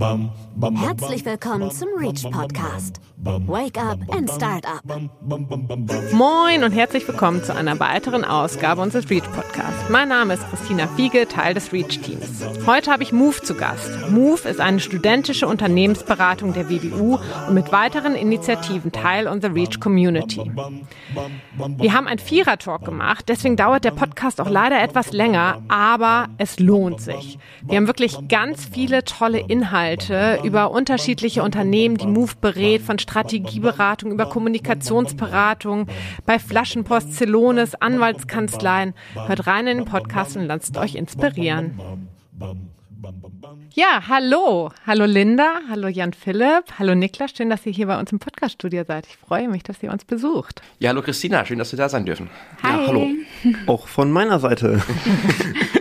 Herzlich willkommen zum Reach Podcast. Wake up and start up. Moin und herzlich willkommen zu einer weiteren Ausgabe unseres Reach Podcasts. Mein Name ist Christina Fiege, Teil des Reach Teams. Heute habe ich Move zu Gast. Move ist eine studentische Unternehmensberatung der WBU und mit weiteren Initiativen Teil unserer Reach Community. Wir haben ein Vierer-Talk gemacht, deswegen dauert der Podcast auch leider etwas länger, aber es lohnt sich. Wir haben wirklich ganz viele tolle Inhalte über unterschiedliche Unternehmen, die Move berät, von Strategieberatung über Kommunikationsberatung, bei Flaschenpost, Celones, Anwaltskanzleien. Hört rein in den Podcast und lasst euch inspirieren. Ja, hallo. Hallo Linda, hallo Jan Philipp, hallo Niklas. Schön, dass ihr hier bei uns im Podcaststudio seid. Ich freue mich, dass ihr uns besucht. Ja, hallo Christina, schön, dass wir da sein dürfen. Hi. Ja, hallo. Auch von meiner Seite.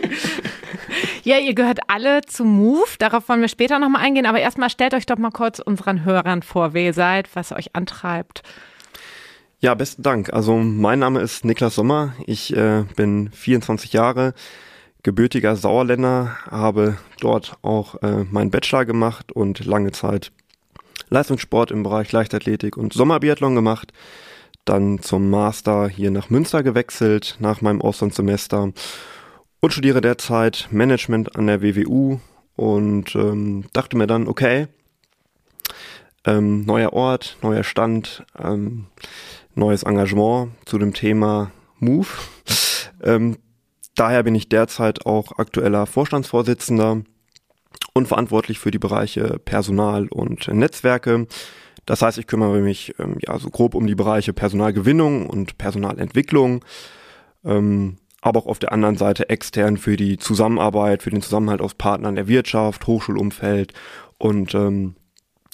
Ja, ihr gehört alle zu Move. Darauf wollen wir später nochmal eingehen. Aber erstmal stellt euch doch mal kurz unseren Hörern vor, wer ihr seid, was euch antreibt. Ja, besten Dank. Also mein Name ist Niklas Sommer. Ich äh, bin 24 Jahre, gebürtiger Sauerländer, habe dort auch äh, meinen Bachelor gemacht und lange Zeit Leistungssport im Bereich Leichtathletik und Sommerbiathlon gemacht. Dann zum Master hier nach Münster gewechselt nach meinem Auslandssemester und studiere derzeit Management an der WWU und ähm, dachte mir dann, okay, ähm, neuer Ort, neuer Stand, ähm, neues Engagement zu dem Thema Move. ähm, daher bin ich derzeit auch aktueller Vorstandsvorsitzender und verantwortlich für die Bereiche Personal und Netzwerke. Das heißt, ich kümmere mich ähm, ja so grob um die Bereiche Personalgewinnung und Personalentwicklung. Ähm, aber auch auf der anderen Seite extern für die Zusammenarbeit, für den Zusammenhalt aus Partnern der Wirtschaft, Hochschulumfeld und ähm,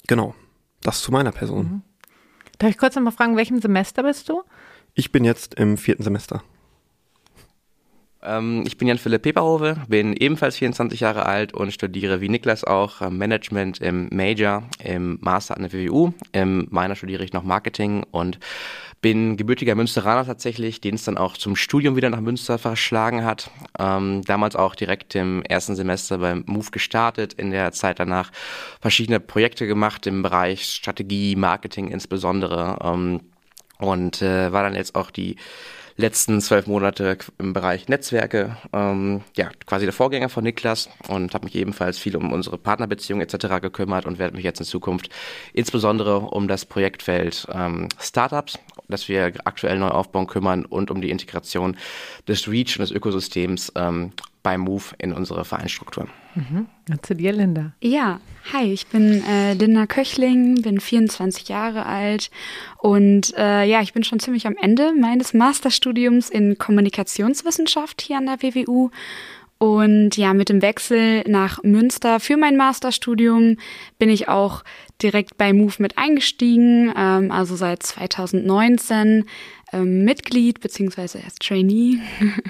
genau, das zu meiner Person. Mhm. Darf ich kurz nochmal fragen, welchem Semester bist du? Ich bin jetzt im vierten Semester. Ähm, ich bin Jan Philipp Peperhove, bin ebenfalls 24 Jahre alt und studiere wie Niklas auch äh, Management im Major, im Master an der WWU. Im Minor studiere ich noch Marketing und bin gebürtiger Münsteraner tatsächlich, den es dann auch zum Studium wieder nach Münster verschlagen hat. Ähm, damals auch direkt im ersten Semester beim MOVE gestartet, in der Zeit danach verschiedene Projekte gemacht im Bereich Strategie, Marketing insbesondere. Ähm, und äh, war dann jetzt auch die letzten zwölf Monate im Bereich Netzwerke, ähm, ja, quasi der Vorgänger von Niklas und habe mich ebenfalls viel um unsere Partnerbeziehungen etc. gekümmert und werde mich jetzt in Zukunft insbesondere um das Projektfeld ähm, Startups, das wir aktuell neu aufbauen, kümmern und um die Integration des Reach und des Ökosystems ähm, bei Move in unsere Vereinsstrukturen. Mhm. Zu dir, Linda. Ja, hi, ich bin äh, Linda Köchling, bin 24 Jahre alt und äh, ja, ich bin schon ziemlich am Ende meines Masterstudiums in Kommunikationswissenschaft hier an der WWU. Und ja, mit dem Wechsel nach Münster für mein Masterstudium bin ich auch direkt bei Move mit eingestiegen, ähm, also seit 2019 ähm, Mitglied beziehungsweise erst Trainee.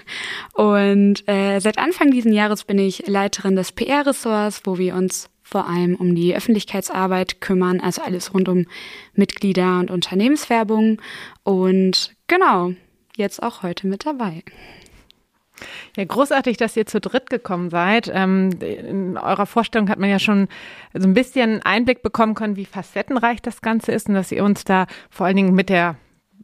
Und äh, seit Anfang diesen Jahres bin ich Leiterin des PR-Ressorts, wo wir uns vor allem um die Öffentlichkeitsarbeit kümmern, also alles rund um Mitglieder und Unternehmenswerbung. Und genau, jetzt auch heute mit dabei. Ja, großartig, dass ihr zu dritt gekommen seid. Ähm, in eurer Vorstellung hat man ja schon so ein bisschen Einblick bekommen können, wie facettenreich das Ganze ist und dass ihr uns da vor allen Dingen mit der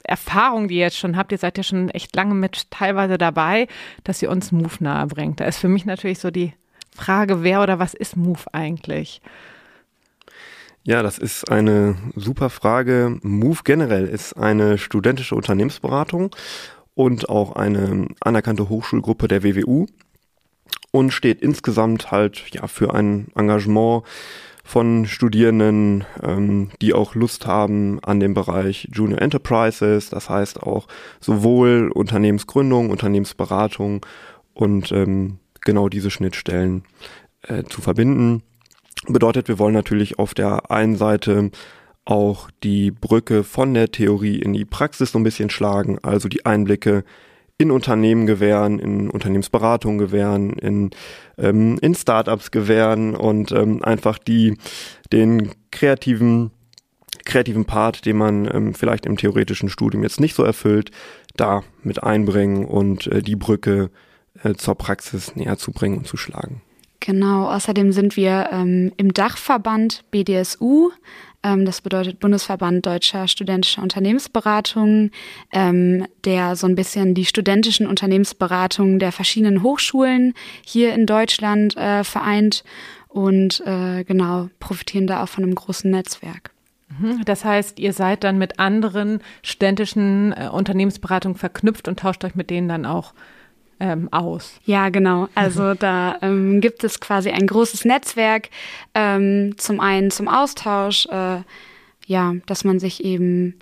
Erfahrung, die ihr jetzt schon habt, ihr seid ja schon echt lange mit teilweise dabei, dass ihr uns Move nahe bringt. Da ist für mich natürlich so die Frage, wer oder was ist Move eigentlich? Ja, das ist eine super Frage. Move generell ist eine studentische Unternehmensberatung und auch eine anerkannte Hochschulgruppe der WWU und steht insgesamt halt ja für ein Engagement von Studierenden, ähm, die auch Lust haben an dem Bereich Junior Enterprises, das heißt auch sowohl Unternehmensgründung, Unternehmensberatung und ähm, genau diese Schnittstellen äh, zu verbinden. Bedeutet, wir wollen natürlich auf der einen Seite auch die Brücke von der Theorie in die Praxis so ein bisschen schlagen, also die Einblicke in Unternehmen gewähren, in Unternehmensberatung gewähren, in, ähm, in Startups gewähren und ähm, einfach die den kreativen kreativen Part, den man ähm, vielleicht im theoretischen Studium jetzt nicht so erfüllt, da mit einbringen und äh, die Brücke äh, zur Praxis näher zu bringen und zu schlagen. Genau, außerdem sind wir ähm, im Dachverband BDSU, das bedeutet Bundesverband Deutscher Studentischer Unternehmensberatungen, ähm, der so ein bisschen die studentischen Unternehmensberatungen der verschiedenen Hochschulen hier in Deutschland äh, vereint und äh, genau profitieren da auch von einem großen Netzwerk. Mhm. Das heißt, ihr seid dann mit anderen studentischen äh, Unternehmensberatungen verknüpft und tauscht euch mit denen dann auch ähm, aus. Ja, genau. Also da ähm, gibt es quasi ein großes Netzwerk, ähm, zum einen zum Austausch, äh, ja, dass man sich eben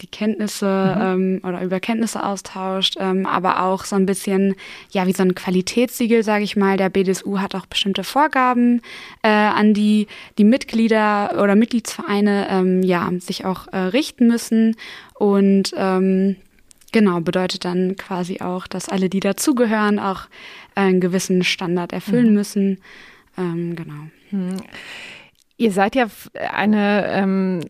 die Kenntnisse mhm. ähm, oder über Kenntnisse austauscht, ähm, aber auch so ein bisschen, ja, wie so ein Qualitätssiegel, sage ich mal. Der BDSU hat auch bestimmte Vorgaben äh, an die die Mitglieder oder Mitgliedsvereine, ähm, ja, sich auch äh, richten müssen und Genau, bedeutet dann quasi auch, dass alle, die dazugehören, auch einen gewissen Standard erfüllen mhm. müssen. Ähm, genau. Mhm. Ihr seid ja eine ähm,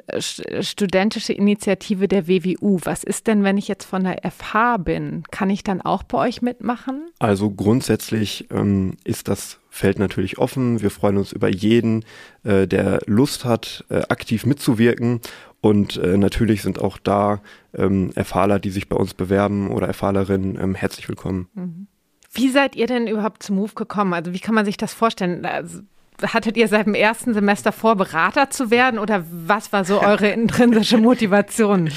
studentische Initiative der WWU. Was ist denn, wenn ich jetzt von der FH bin? Kann ich dann auch bei euch mitmachen? Also grundsätzlich ähm, ist das Feld natürlich offen. Wir freuen uns über jeden, äh, der Lust hat, äh, aktiv mitzuwirken. Und äh, natürlich sind auch da ähm, Erfahler, die sich bei uns bewerben oder Erfahrerinnen, ähm, herzlich willkommen. Mhm. Wie seid ihr denn überhaupt zum Move gekommen? Also wie kann man sich das vorstellen? Also, hattet ihr seit dem ersten Semester vor, Berater zu werden oder was war so eure intrinsische Motivation?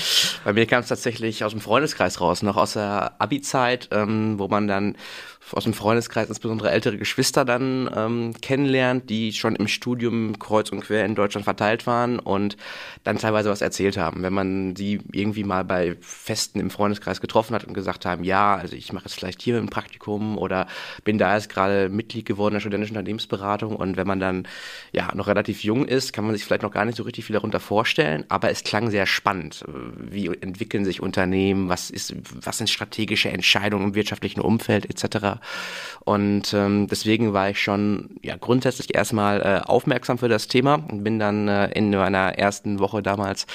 Bei mir kam es tatsächlich aus dem Freundeskreis raus, noch aus der Abi-Zeit, ähm, wo man dann aus dem Freundeskreis insbesondere ältere Geschwister dann ähm, kennenlernt, die schon im Studium kreuz und quer in Deutschland verteilt waren und dann teilweise was erzählt haben. Wenn man sie irgendwie mal bei Festen im Freundeskreis getroffen hat und gesagt haben, ja, also ich mache jetzt vielleicht hier ein Praktikum oder bin da jetzt gerade Mitglied geworden der studentischen Unternehmensberatung und wenn man dann ja noch relativ jung ist, kann man sich vielleicht noch gar nicht so richtig viel darunter vorstellen, aber es klang sehr spannend. Wie entwickeln sich Unternehmen, was ist, was sind strategische Entscheidungen im wirtschaftlichen Umfeld etc. Und ähm, deswegen war ich schon ja, grundsätzlich erstmal äh, aufmerksam für das Thema und bin dann äh, in meiner ersten Woche damals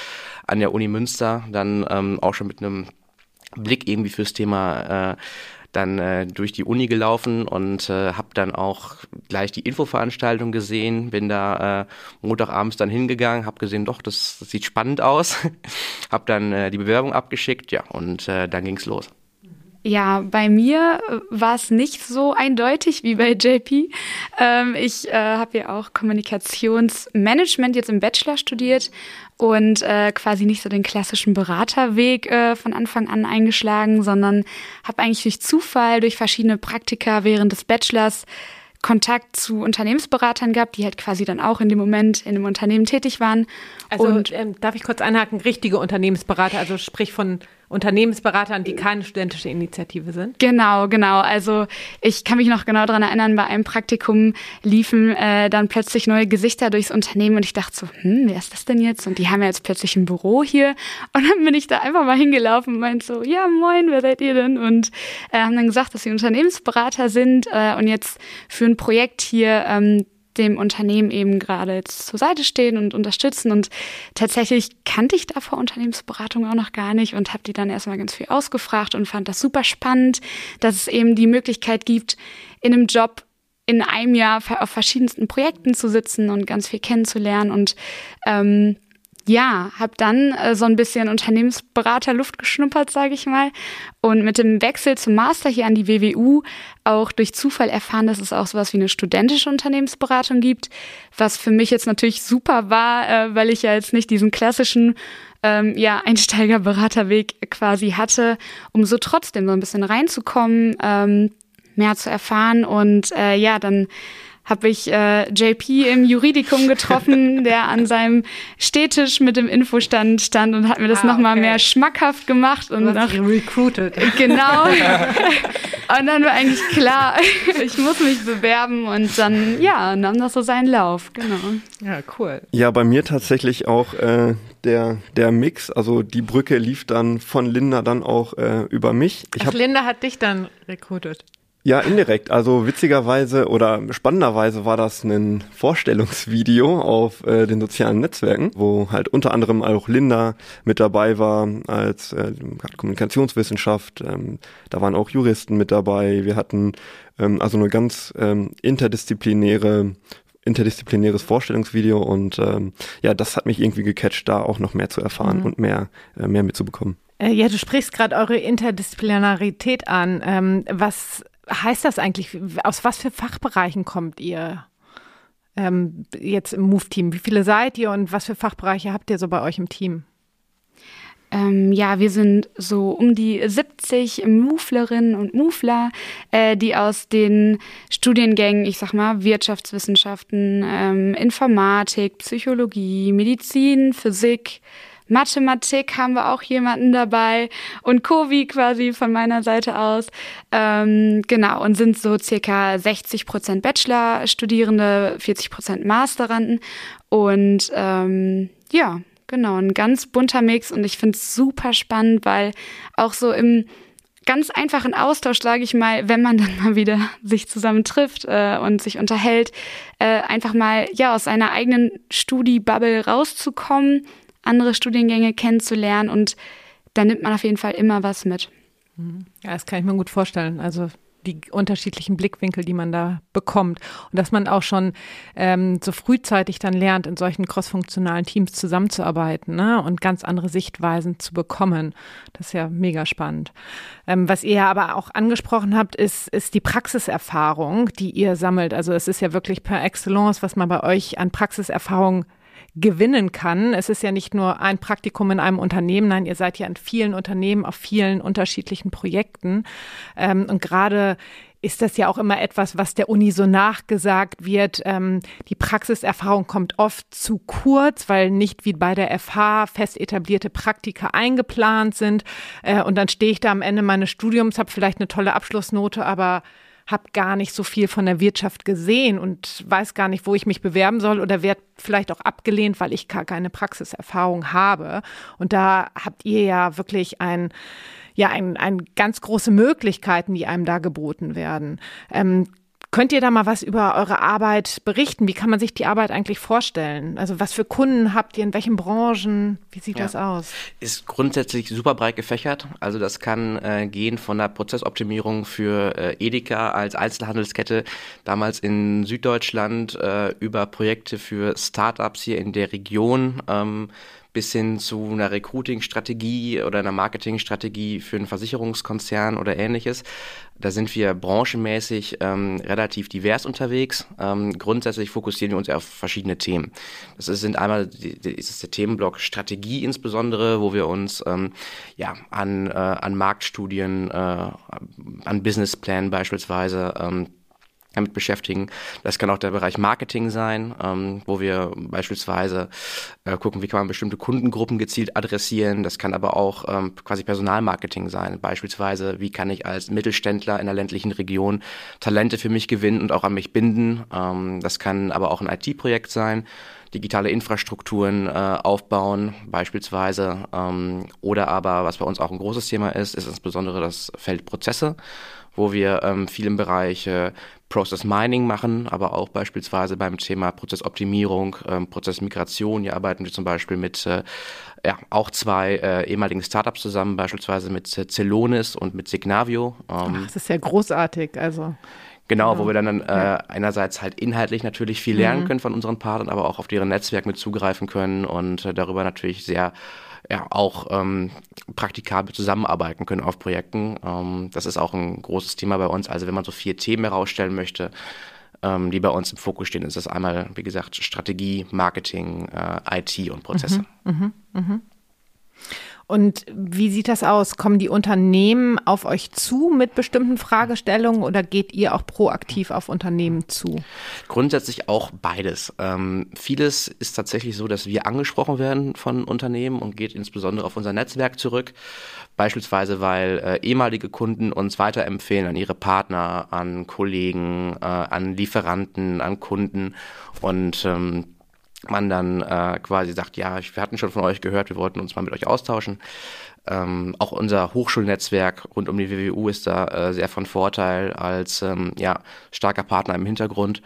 an der Uni Münster dann ähm, auch schon mit einem Blick irgendwie fürs Thema äh, dann äh, durch die Uni gelaufen und äh, habe dann auch gleich die Infoveranstaltung gesehen, bin da äh, Montagabends dann hingegangen, habe gesehen, doch, das, das, sieht spannend aus, habe dann äh, die Bewerbung abgeschickt, ja, und äh, dann ging's los. Ja, bei mir äh, war es nicht so eindeutig wie bei JP. Ähm, ich äh, habe ja auch Kommunikationsmanagement jetzt im Bachelor studiert und äh, quasi nicht so den klassischen Beraterweg äh, von Anfang an eingeschlagen, sondern habe eigentlich durch Zufall, durch verschiedene Praktika während des Bachelors Kontakt zu Unternehmensberatern gehabt, die halt quasi dann auch in dem Moment in einem Unternehmen tätig waren. Also und, ähm, darf ich kurz einhaken, richtige Unternehmensberater, also sprich von Unternehmensberatern, die keine studentische Initiative sind? Genau, genau. Also ich kann mich noch genau daran erinnern, bei einem Praktikum liefen äh, dann plötzlich neue Gesichter durchs Unternehmen und ich dachte so, hm, wer ist das denn jetzt? Und die haben ja jetzt plötzlich ein Büro hier. Und dann bin ich da einfach mal hingelaufen und meinte so, ja moin, wer seid ihr denn? Und äh, haben dann gesagt, dass sie Unternehmensberater sind äh, und jetzt für ein Projekt hier ähm, dem Unternehmen eben gerade zur Seite stehen und unterstützen. Und tatsächlich kannte ich davor Unternehmensberatung auch noch gar nicht und habe die dann erstmal ganz viel ausgefragt und fand das super spannend, dass es eben die Möglichkeit gibt, in einem Job in einem Jahr auf verschiedensten Projekten zu sitzen und ganz viel kennenzulernen und ähm, ja, habe dann äh, so ein bisschen Unternehmensberater Luft geschnuppert, sage ich mal. Und mit dem Wechsel zum Master hier an die WWU auch durch Zufall erfahren, dass es auch sowas wie eine studentische Unternehmensberatung gibt, was für mich jetzt natürlich super war, äh, weil ich ja jetzt nicht diesen klassischen ähm, ja, Einsteigerberaterweg quasi hatte, um so trotzdem so ein bisschen reinzukommen, ähm, mehr zu erfahren und äh, ja, dann habe ich äh, JP im Juridikum getroffen, der an seinem Stehtisch mit dem Infostand stand und hat mir das ah, nochmal okay. mehr schmackhaft gemacht. Und noch, recruited. Genau. und dann war eigentlich klar, ich muss mich bewerben und dann, ja, nahm das so seinen Lauf. Genau. Ja, cool. Ja, bei mir tatsächlich auch äh, der, der Mix. Also die Brücke lief dann von Linda dann auch äh, über mich. Ich Ach, Linda hat dich dann recruited. Ja, indirekt. Also witzigerweise oder spannenderweise war das ein Vorstellungsvideo auf äh, den sozialen Netzwerken, wo halt unter anderem auch Linda mit dabei war als äh, Kommunikationswissenschaft. Ähm, da waren auch Juristen mit dabei. Wir hatten ähm, also eine ganz ähm, interdisziplinäre interdisziplinäres Vorstellungsvideo und ähm, ja, das hat mich irgendwie gecatcht, da auch noch mehr zu erfahren mhm. und mehr, äh, mehr mitzubekommen. Äh, ja, du sprichst gerade eure Interdisziplinarität an. Ähm, was heißt das eigentlich? Aus was für Fachbereichen kommt ihr ähm, jetzt im Move-Team? Wie viele seid ihr und was für Fachbereiche habt ihr so bei euch im Team? Ähm, ja, wir sind so um die 70 Muflerinnen und Mufler, äh, die aus den Studiengängen, ich sag mal, Wirtschaftswissenschaften, ähm, Informatik, Psychologie, Medizin, Physik, Mathematik haben wir auch jemanden dabei und Kovi quasi von meiner Seite aus. Ähm, genau, und sind so circa 60 Prozent Bachelor-Studierende, 40 Prozent Masteranden. Und ähm, ja, genau, ein ganz bunter Mix und ich finde es super spannend, weil auch so im ganz einfachen Austausch, sage ich mal, wenn man dann mal wieder sich zusammen trifft äh, und sich unterhält, äh, einfach mal ja aus seiner eigenen Studi-Bubble rauszukommen andere Studiengänge kennenzulernen und da nimmt man auf jeden Fall immer was mit. Ja, das kann ich mir gut vorstellen. Also die unterschiedlichen Blickwinkel, die man da bekommt. Und dass man auch schon ähm, so frühzeitig dann lernt, in solchen crossfunktionalen Teams zusammenzuarbeiten ne? und ganz andere Sichtweisen zu bekommen. Das ist ja mega spannend. Ähm, was ihr aber auch angesprochen habt, ist, ist die Praxiserfahrung, die ihr sammelt. Also es ist ja wirklich per Excellence, was man bei euch an Praxiserfahrung gewinnen kann. Es ist ja nicht nur ein Praktikum in einem Unternehmen, nein, ihr seid ja in vielen Unternehmen auf vielen unterschiedlichen Projekten. Ähm, und gerade ist das ja auch immer etwas, was der Uni so nachgesagt wird. Ähm, die Praxiserfahrung kommt oft zu kurz, weil nicht wie bei der FH fest etablierte Praktika eingeplant sind. Äh, und dann stehe ich da am Ende meines Studiums, habe vielleicht eine tolle Abschlussnote, aber habe gar nicht so viel von der Wirtschaft gesehen und weiß gar nicht, wo ich mich bewerben soll oder werde vielleicht auch abgelehnt, weil ich gar keine Praxiserfahrung habe. Und da habt ihr ja wirklich ein ja, ein, ein ganz große Möglichkeiten, die einem da geboten werden. Ähm, Könnt ihr da mal was über eure Arbeit berichten? Wie kann man sich die Arbeit eigentlich vorstellen? Also was für Kunden habt ihr, in welchen Branchen? Wie sieht ja. das aus? Ist grundsätzlich super breit gefächert. Also das kann äh, gehen von der Prozessoptimierung für äh, Edeka als Einzelhandelskette, damals in Süddeutschland, äh, über Projekte für Startups hier in der Region. Ähm, bis hin zu einer Recruiting-Strategie oder einer Marketing-Strategie für einen Versicherungskonzern oder ähnliches. Da sind wir branchenmäßig ähm, relativ divers unterwegs. Ähm, grundsätzlich fokussieren wir uns auf verschiedene Themen. Das sind einmal die, ist der Themenblock Strategie insbesondere, wo wir uns ähm, ja, an, äh, an Marktstudien, äh, an Businessplänen beispielsweise ähm, damit beschäftigen. Das kann auch der Bereich Marketing sein, ähm, wo wir beispielsweise äh, gucken, wie kann man bestimmte Kundengruppen gezielt adressieren. Das kann aber auch ähm, quasi Personalmarketing sein. Beispielsweise, wie kann ich als Mittelständler in der ländlichen Region Talente für mich gewinnen und auch an mich binden. Ähm, das kann aber auch ein IT-Projekt sein digitale Infrastrukturen äh, aufbauen, beispielsweise. Ähm, oder aber, was bei uns auch ein großes Thema ist, ist insbesondere das Feld Prozesse wo wir ähm, viel im Bereich äh, Process Mining machen, aber auch beispielsweise beim Thema Prozessoptimierung, ähm, Prozessmigration. Hier arbeiten wir zum Beispiel mit äh, ja, auch zwei äh, ehemaligen Startups zusammen, beispielsweise mit äh, Celonis und mit Signavio. Ähm, Ach, das ist ja großartig. Also Genau, wo wir dann äh, einerseits halt inhaltlich natürlich viel lernen mhm. können von unseren Partnern, aber auch auf deren Netzwerk mit zugreifen können und äh, darüber natürlich sehr ja auch ähm, praktikabel zusammenarbeiten können auf Projekten. Ähm, das ist auch ein großes Thema bei uns. Also wenn man so vier Themen herausstellen möchte, ähm, die bei uns im Fokus stehen, ist das einmal, wie gesagt, Strategie, Marketing, äh, IT und Prozesse. Mhm, mh, mh. Und wie sieht das aus? Kommen die Unternehmen auf euch zu mit bestimmten Fragestellungen oder geht ihr auch proaktiv auf Unternehmen zu? Grundsätzlich auch beides. Ähm, vieles ist tatsächlich so, dass wir angesprochen werden von Unternehmen und geht insbesondere auf unser Netzwerk zurück. Beispielsweise, weil äh, ehemalige Kunden uns weiterempfehlen an ihre Partner, an Kollegen, äh, an Lieferanten, an Kunden und ähm, man dann äh, quasi sagt, ja, wir hatten schon von euch gehört, wir wollten uns mal mit euch austauschen. Ähm, auch unser Hochschulnetzwerk rund um die WWU ist da äh, sehr von Vorteil als ähm, ja, starker Partner im Hintergrund.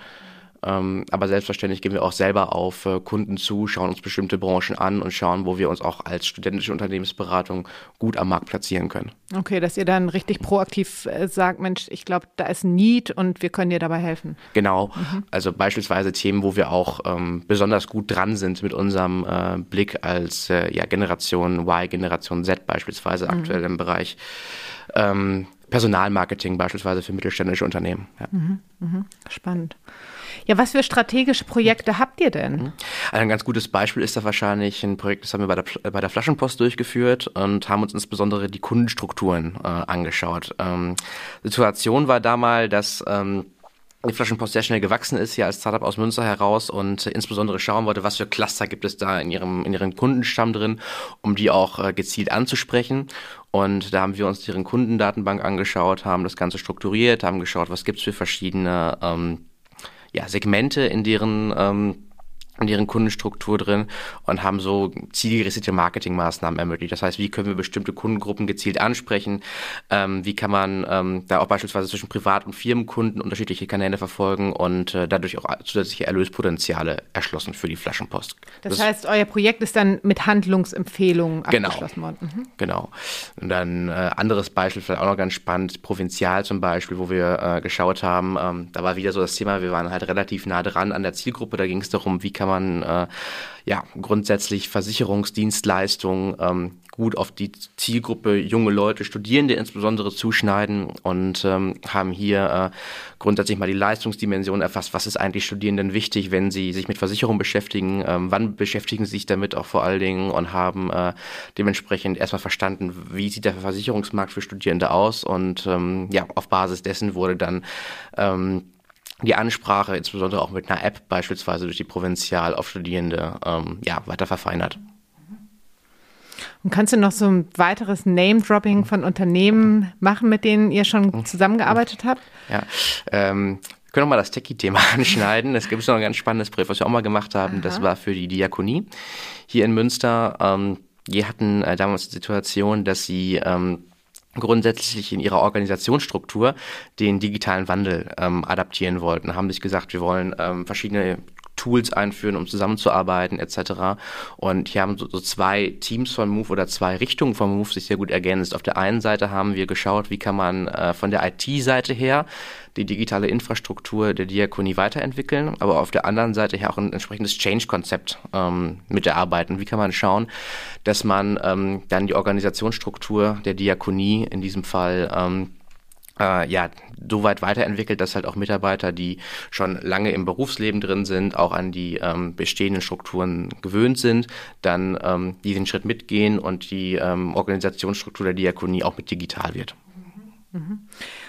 Ähm, aber selbstverständlich gehen wir auch selber auf äh, Kunden zu, schauen uns bestimmte Branchen an und schauen, wo wir uns auch als studentische Unternehmensberatung gut am Markt platzieren können. Okay, dass ihr dann richtig proaktiv äh, sagt, Mensch, ich glaube, da ist ein Need und wir können dir dabei helfen. Genau, mhm. also beispielsweise Themen, wo wir auch ähm, besonders gut dran sind mit unserem äh, Blick als äh, ja, Generation Y, Generation Z beispielsweise mhm. aktuell im Bereich. Ähm, Personalmarketing beispielsweise für mittelständische Unternehmen. Ja. Mhm, mh. Spannend. Ja, was für strategische Projekte habt ihr denn? Mhm. Ein ganz gutes Beispiel ist da wahrscheinlich ein Projekt, das haben wir bei der, bei der Flaschenpost durchgeführt und haben uns insbesondere die Kundenstrukturen äh, angeschaut. Ähm, Situation war damals, dass ähm, die Flaschenpost sehr schnell gewachsen ist, hier als Startup aus Münster heraus und insbesondere schauen wollte, was für Cluster gibt es da in ihrem, in ihrem Kundenstamm drin, um die auch äh, gezielt anzusprechen. Und da haben wir uns deren Kundendatenbank angeschaut, haben das Ganze strukturiert, haben geschaut, was gibt es für verschiedene ähm, ja, Segmente in deren ähm, in deren Kundenstruktur drin und haben so zielgerichtete Marketingmaßnahmen ermöglicht. Das heißt, wie können wir bestimmte Kundengruppen gezielt ansprechen? Ähm, wie kann man ähm, da auch beispielsweise zwischen Privat- und Firmenkunden unterschiedliche Kanäle verfolgen und äh, dadurch auch zusätzliche Erlöspotenziale erschlossen für die Flaschenpost. Das, das heißt, euer Projekt ist dann mit Handlungsempfehlungen genau, abgeschlossen worden. Mhm. Genau. Und dann äh, anderes Beispiel, vielleicht auch noch ganz spannend, Provinzial zum Beispiel, wo wir äh, geschaut haben, ähm, da war wieder so das Thema, wir waren halt relativ nah dran an der Zielgruppe, da ging es darum, wie kann kann man äh, ja grundsätzlich Versicherungsdienstleistungen ähm, gut auf die Zielgruppe junge Leute, Studierende insbesondere zuschneiden und ähm, haben hier äh, grundsätzlich mal die Leistungsdimension erfasst. Was ist eigentlich Studierenden wichtig, wenn sie sich mit Versicherung beschäftigen? Ähm, wann beschäftigen sie sich damit auch vor allen Dingen und haben äh, dementsprechend erstmal verstanden, wie sieht der Versicherungsmarkt für Studierende aus? Und ähm, ja, auf Basis dessen wurde dann ähm, die Ansprache, insbesondere auch mit einer App beispielsweise durch die Provinzial auf Studierende, ähm, ja, weiter verfeinert. Und kannst du noch so ein weiteres Name-Dropping von Unternehmen machen, mit denen ihr schon mhm. zusammengearbeitet habt? Ja, ähm, wir können auch mal das Techie-Thema anschneiden. Es gibt noch ein ganz spannendes Projekt, was wir auch mal gemacht haben. Aha. Das war für die Diakonie hier in Münster. Ähm, die hatten äh, damals die Situation, dass sie ähm, grundsätzlich in ihrer Organisationsstruktur den digitalen Wandel ähm, adaptieren wollten, haben sich gesagt, wir wollen ähm, verschiedene Tools einführen, um zusammenzuarbeiten etc. Und hier haben so, so, zwei Teams von Move oder zwei Richtungen von Move sich sehr gut ergänzt. Auf der einen Seite haben wir geschaut, wie kann man äh, von der IT-Seite her die digitale Infrastruktur der Diakonie weiterentwickeln, aber auf der anderen Seite her auch ein entsprechendes Change-Konzept ähm, mit erarbeiten. Wie kann man schauen, dass man ähm, dann die Organisationsstruktur der Diakonie in diesem Fall ähm, äh, ja, so weit weiterentwickelt, dass halt auch Mitarbeiter, die schon lange im Berufsleben drin sind, auch an die ähm, bestehenden Strukturen gewöhnt sind, dann ähm, diesen Schritt mitgehen und die ähm, Organisationsstruktur der Diakonie auch mit digital wird. Mhm. Mhm.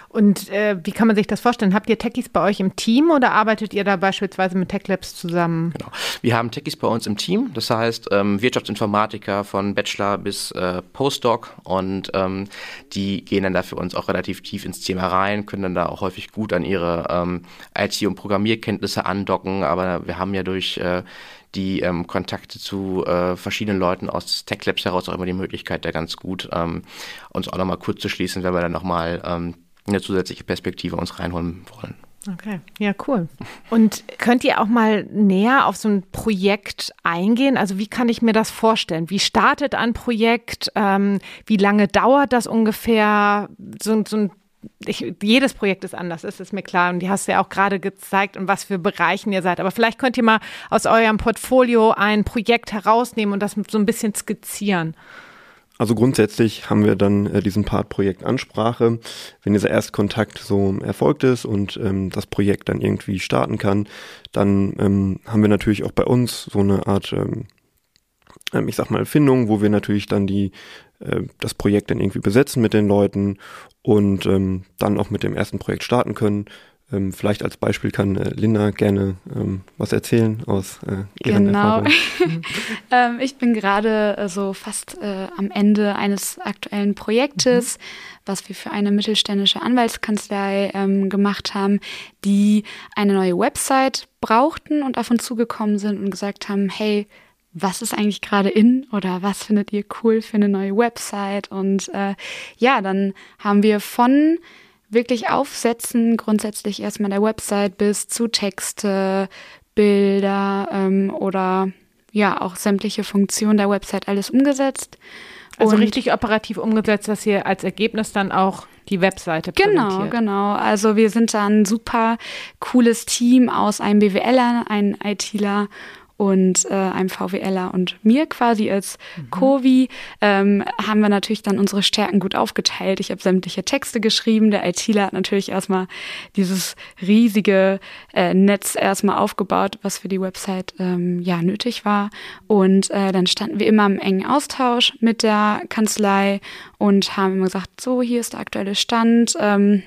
Und äh, wie kann man sich das vorstellen? Habt ihr Techies bei euch im Team oder arbeitet ihr da beispielsweise mit Tech Labs zusammen? Genau. Wir haben Techies bei uns im Team, das heißt ähm, Wirtschaftsinformatiker von Bachelor bis äh, Postdoc und ähm, die gehen dann da für uns auch relativ tief ins Thema rein, können dann da auch häufig gut an ihre ähm, IT- und Programmierkenntnisse andocken, aber wir haben ja durch äh, die ähm, Kontakte zu äh, verschiedenen Leuten aus Tech Labs heraus auch immer die Möglichkeit, da ganz gut ähm, uns auch nochmal kurz zu schließen, wenn wir dann nochmal ähm, eine zusätzliche Perspektive uns reinholen wollen. Okay, ja, cool. Und könnt ihr auch mal näher auf so ein Projekt eingehen? Also wie kann ich mir das vorstellen? Wie startet ein Projekt? Ähm, wie lange dauert das ungefähr? So, so ein ich, jedes Projekt ist anders, ist es mir klar. Und die hast du ja auch gerade gezeigt, in was für Bereichen ihr seid. Aber vielleicht könnt ihr mal aus eurem Portfolio ein Projekt herausnehmen und das so ein bisschen skizzieren. Also grundsätzlich haben wir dann äh, diesen Part Projekt Ansprache. Wenn dieser Erstkontakt so erfolgt ist und ähm, das Projekt dann irgendwie starten kann, dann ähm, haben wir natürlich auch bei uns so eine Art, ähm, ähm ich sag mal, Findung, wo wir natürlich dann die äh, das Projekt dann irgendwie besetzen mit den Leuten und ähm, dann auch mit dem ersten Projekt starten können. Ähm, vielleicht als Beispiel kann äh, Linda gerne ähm, was erzählen aus äh, ihren genau. Erfahrungen. ähm, ich bin gerade äh, so fast äh, am Ende eines aktuellen Projektes, mhm. was wir für eine mittelständische Anwaltskanzlei ähm, gemacht haben, die eine neue Website brauchten und auf uns zugekommen sind und gesagt haben, hey, was ist eigentlich gerade in oder was findet ihr cool für eine neue Website? Und äh, ja, dann haben wir von wirklich aufsetzen, grundsätzlich erstmal der Website bis zu Texte, Bilder ähm, oder ja auch sämtliche Funktionen der Website alles umgesetzt. Also und richtig operativ umgesetzt, dass ihr als Ergebnis dann auch die Webseite genau, präsentiert. Genau, genau. Also wir sind da ein super cooles Team aus einem BWLer, einem ITler und äh, einem VWLer und mir quasi als mhm. Covi ähm, haben wir natürlich dann unsere Stärken gut aufgeteilt. Ich habe sämtliche Texte geschrieben. Der ITler hat natürlich erstmal dieses riesige äh, Netz erstmal aufgebaut, was für die Website ähm, ja nötig war. Und äh, dann standen wir immer im engen Austausch mit der Kanzlei und haben immer gesagt, so hier ist der aktuelle Stand. Ähm,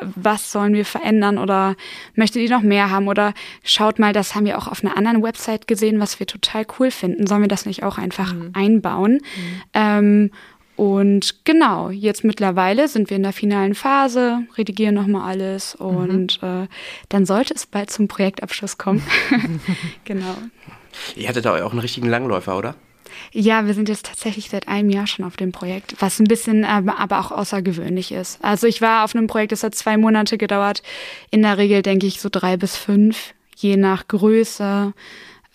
was sollen wir verändern oder möchtet ihr noch mehr haben oder schaut mal, das haben wir auch auf einer anderen Website gesehen, was wir total cool finden. Sollen wir das nicht auch einfach mhm. einbauen? Mhm. Ähm, und genau, jetzt mittlerweile sind wir in der finalen Phase, redigieren nochmal alles mhm. und mhm. äh, dann sollte es bald zum Projektabschluss kommen. genau. Ihr hattet da auch einen richtigen Langläufer, oder? Ja, wir sind jetzt tatsächlich seit einem Jahr schon auf dem Projekt, was ein bisschen ähm, aber auch außergewöhnlich ist. Also ich war auf einem Projekt, das hat zwei Monate gedauert. In der Regel denke ich so drei bis fünf, je nach Größe.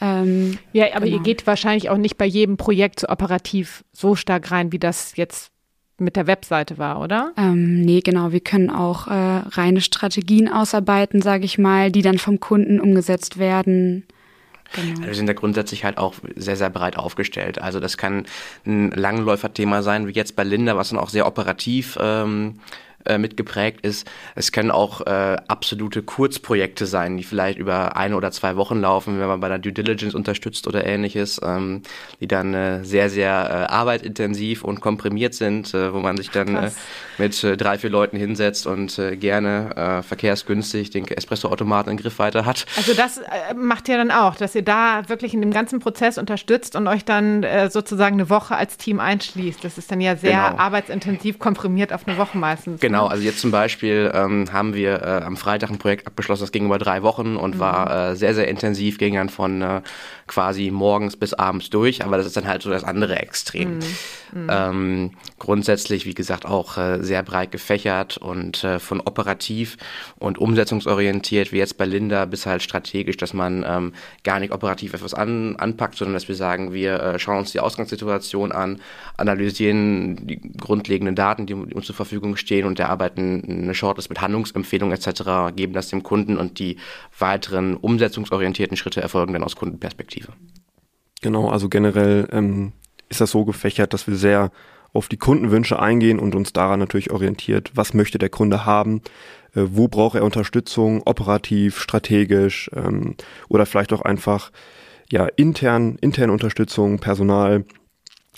Ähm, ja, aber genau. ihr geht wahrscheinlich auch nicht bei jedem Projekt so operativ so stark rein, wie das jetzt mit der Webseite war, oder? Ähm, nee, genau. Wir können auch äh, reine Strategien ausarbeiten, sage ich mal, die dann vom Kunden umgesetzt werden. Genau. Also wir sind da grundsätzlich halt auch sehr, sehr breit aufgestellt. Also das kann ein Langläuferthema sein, wie jetzt bei Linda, was dann auch sehr operativ ähm, äh, mitgeprägt ist. Es können auch äh, absolute Kurzprojekte sein, die vielleicht über eine oder zwei Wochen laufen, wenn man bei der Due Diligence unterstützt oder ähnliches, ähm, die dann äh, sehr, sehr äh, arbeitintensiv und komprimiert sind, äh, wo man sich dann äh, mit äh, drei, vier Leuten hinsetzt und äh, gerne äh, verkehrsgünstig den Espresso-Automaten in Griffweite hat. Also das äh, macht ihr dann auch, dass ihr da wirklich in dem ganzen Prozess unterstützt und euch dann äh, sozusagen eine Woche als Team einschließt. Das ist dann ja sehr genau. arbeitsintensiv komprimiert auf eine Woche meistens. Genau, also jetzt zum Beispiel ähm, haben wir äh, am Freitag ein Projekt abgeschlossen, das ging über drei Wochen und mhm. war äh, sehr, sehr intensiv, ging dann von äh, quasi morgens bis abends durch, aber das ist dann halt so das andere Extrem. Mhm. Mhm. Ähm, grundsätzlich, wie gesagt, auch äh, sehr breit gefächert und äh, von operativ und umsetzungsorientiert, wie jetzt bei Linda, bis halt strategisch, dass man ähm, gar nicht operativ etwas an, anpackt, sondern dass wir sagen, wir äh, schauen uns die Ausgangssituation an, analysieren die grundlegenden Daten, die uns zur Verfügung stehen und erarbeiten eine Shortlist mit Handlungsempfehlungen etc., geben das dem Kunden und die weiteren umsetzungsorientierten Schritte erfolgen dann aus Kundenperspektive. Genau, also generell ähm, ist das so gefächert, dass wir sehr auf die Kundenwünsche eingehen und uns daran natürlich orientiert, was möchte der Kunde haben, äh, wo braucht er Unterstützung, operativ, strategisch ähm, oder vielleicht auch einfach ja intern, interne Unterstützung, Personal.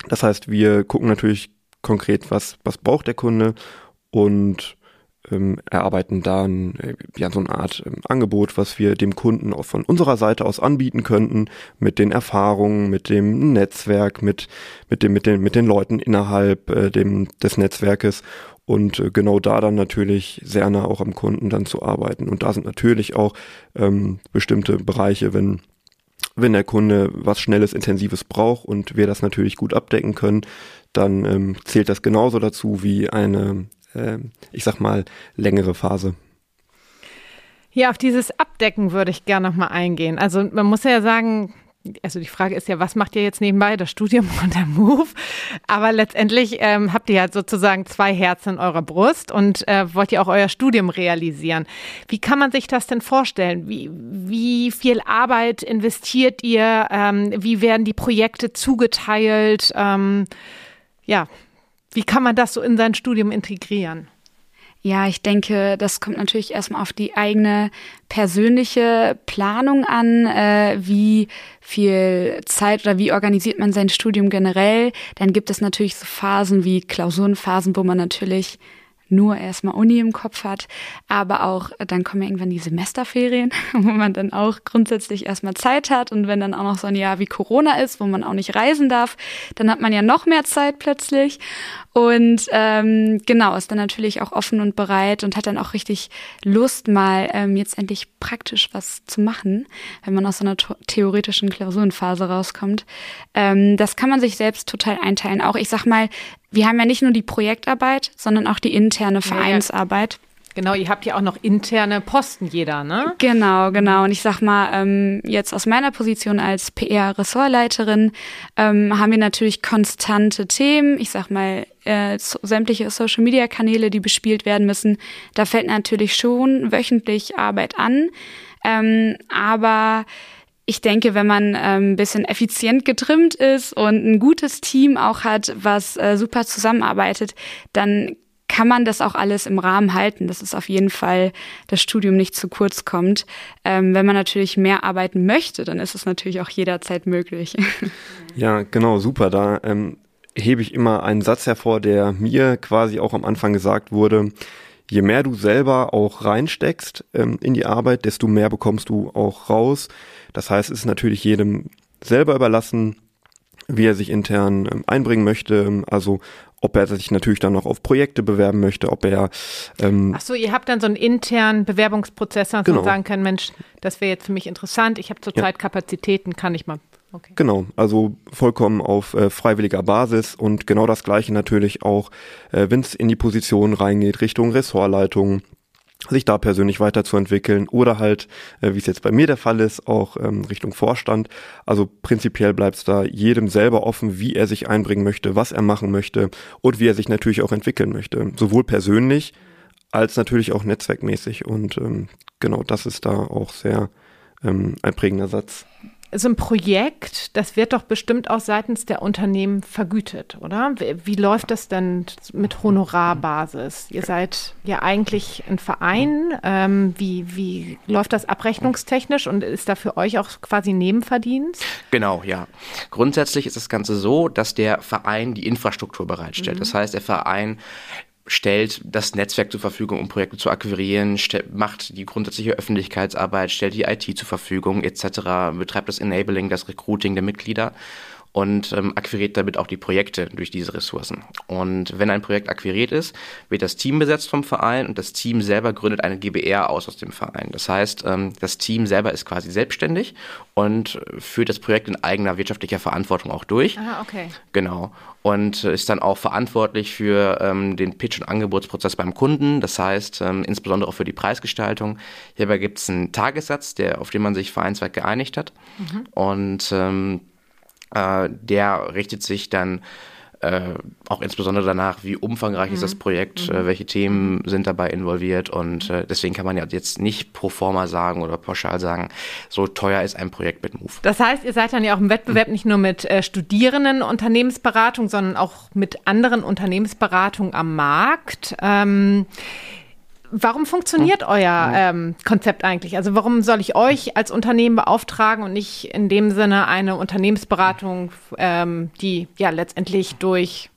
Das heißt, wir gucken natürlich konkret, was, was braucht der Kunde und ähm, erarbeiten dann äh, ja so eine Art ähm, Angebot, was wir dem Kunden auch von unserer Seite aus anbieten könnten, mit den Erfahrungen, mit dem Netzwerk, mit mit dem mit den mit den Leuten innerhalb äh, dem des Netzwerkes und äh, genau da dann natürlich sehr nah auch am Kunden dann zu arbeiten. Und da sind natürlich auch ähm, bestimmte Bereiche, wenn wenn der Kunde was Schnelles, Intensives braucht und wir das natürlich gut abdecken können, dann ähm, zählt das genauso dazu wie eine äh, ich sag mal, längere Phase. Ja, auf dieses Abdecken würde ich gerne nochmal eingehen. Also man muss ja sagen, also die Frage ist ja, was macht ihr jetzt nebenbei, das Studium und der Move? Aber letztendlich ähm, habt ihr ja sozusagen zwei Herzen in eurer Brust und äh, wollt ihr auch euer Studium realisieren. Wie kann man sich das denn vorstellen? Wie, wie viel Arbeit investiert ihr? Ähm, wie werden die Projekte zugeteilt? Ähm, ja, wie kann man das so in sein Studium integrieren? Ja, ich denke, das kommt natürlich erstmal auf die eigene persönliche Planung an, äh, wie viel Zeit oder wie organisiert man sein Studium generell. Dann gibt es natürlich so Phasen wie Klausurenphasen, wo man natürlich nur erstmal Uni im Kopf hat. Aber auch, äh, dann kommen ja irgendwann die Semesterferien, wo man dann auch grundsätzlich erstmal Zeit hat. Und wenn dann auch noch so ein Jahr wie Corona ist, wo man auch nicht reisen darf, dann hat man ja noch mehr Zeit plötzlich. Und ähm, genau, ist dann natürlich auch offen und bereit und hat dann auch richtig Lust, mal ähm, jetzt endlich praktisch was zu machen, wenn man aus so einer theoretischen Klausurenphase rauskommt. Ähm, das kann man sich selbst total einteilen. Auch ich sag mal, wir haben ja nicht nur die Projektarbeit, sondern auch die interne Vereinsarbeit. Genau, ihr habt ja auch noch interne Posten jeder, ne? Genau, genau. Und ich sag mal, ähm, jetzt aus meiner Position als PR-Ressortleiterin ähm, haben wir natürlich konstante Themen. Ich sag mal, äh, sämtliche Social-Media-Kanäle, die bespielt werden müssen. Da fällt natürlich schon wöchentlich Arbeit an. Ähm, aber ich denke, wenn man ähm, ein bisschen effizient getrimmt ist und ein gutes Team auch hat, was äh, super zusammenarbeitet, dann kann man das auch alles im Rahmen halten, dass es auf jeden Fall das Studium nicht zu kurz kommt. Ähm, wenn man natürlich mehr arbeiten möchte, dann ist es natürlich auch jederzeit möglich. Ja, genau, super. Da ähm, hebe ich immer einen Satz hervor, der mir quasi auch am Anfang gesagt wurde. Je mehr du selber auch reinsteckst ähm, in die Arbeit, desto mehr bekommst du auch raus. Das heißt, es ist natürlich jedem selber überlassen, wie er sich intern ähm, einbringen möchte. Also ob er sich natürlich dann noch auf Projekte bewerben möchte, ob er. Ähm, Ach so, ihr habt dann so einen internen Bewerbungsprozess, dass genau. man sagen kann, Mensch, das wäre jetzt für mich interessant. Ich habe zurzeit ja. Kapazitäten, kann ich mal. Okay. Genau, also vollkommen auf äh, freiwilliger Basis und genau das gleiche natürlich auch, äh, wenn es in die Position reingeht, Richtung Ressortleitung, sich da persönlich weiterzuentwickeln oder halt, äh, wie es jetzt bei mir der Fall ist, auch ähm, Richtung Vorstand. Also prinzipiell bleibt es da jedem selber offen, wie er sich einbringen möchte, was er machen möchte und wie er sich natürlich auch entwickeln möchte. Sowohl persönlich als natürlich auch netzwerkmäßig. Und ähm, genau das ist da auch sehr ähm, ein prägender Satz so ein Projekt, das wird doch bestimmt auch seitens der Unternehmen vergütet, oder? Wie, wie, läuft das denn mit Honorarbasis? Ihr seid ja eigentlich ein Verein. Ähm, wie, wie läuft das abrechnungstechnisch und ist da für euch auch quasi Nebenverdienst? Genau, ja. Grundsätzlich ist das Ganze so, dass der Verein die Infrastruktur bereitstellt. Mhm. Das heißt, der Verein stellt das Netzwerk zur Verfügung, um Projekte zu akquirieren, macht die grundsätzliche Öffentlichkeitsarbeit, stellt die IT zur Verfügung etc., betreibt das Enabling, das Recruiting der Mitglieder und ähm, akquiriert damit auch die Projekte durch diese Ressourcen. Und wenn ein Projekt akquiriert ist, wird das Team besetzt vom Verein und das Team selber gründet eine GBR aus aus dem Verein. Das heißt, ähm, das Team selber ist quasi selbstständig und führt das Projekt in eigener wirtschaftlicher Verantwortung auch durch. Ah, okay. Genau. Und ist dann auch verantwortlich für ähm, den Pitch- und Angebotsprozess beim Kunden. Das heißt, ähm, insbesondere auch für die Preisgestaltung. Hierbei gibt es einen Tagessatz, der, auf den man sich vereinsweit geeinigt hat. Mhm. Und ähm, äh, der richtet sich dann äh, auch insbesondere danach, wie umfangreich mhm. ist das mhm. Projekt, mhm. äh, welche Themen sind dabei involviert und äh, deswegen kann man ja jetzt nicht pro forma sagen oder pauschal sagen, so teuer ist ein Projekt mit Move. Das heißt, ihr seid dann ja auch im Wettbewerb mhm. nicht nur mit äh, Studierenden Unternehmensberatung, sondern auch mit anderen Unternehmensberatungen am Markt. Ähm, Warum funktioniert euer ähm, Konzept eigentlich? Also warum soll ich euch als Unternehmen beauftragen und nicht in dem Sinne eine Unternehmensberatung, ähm, die ja letztendlich durch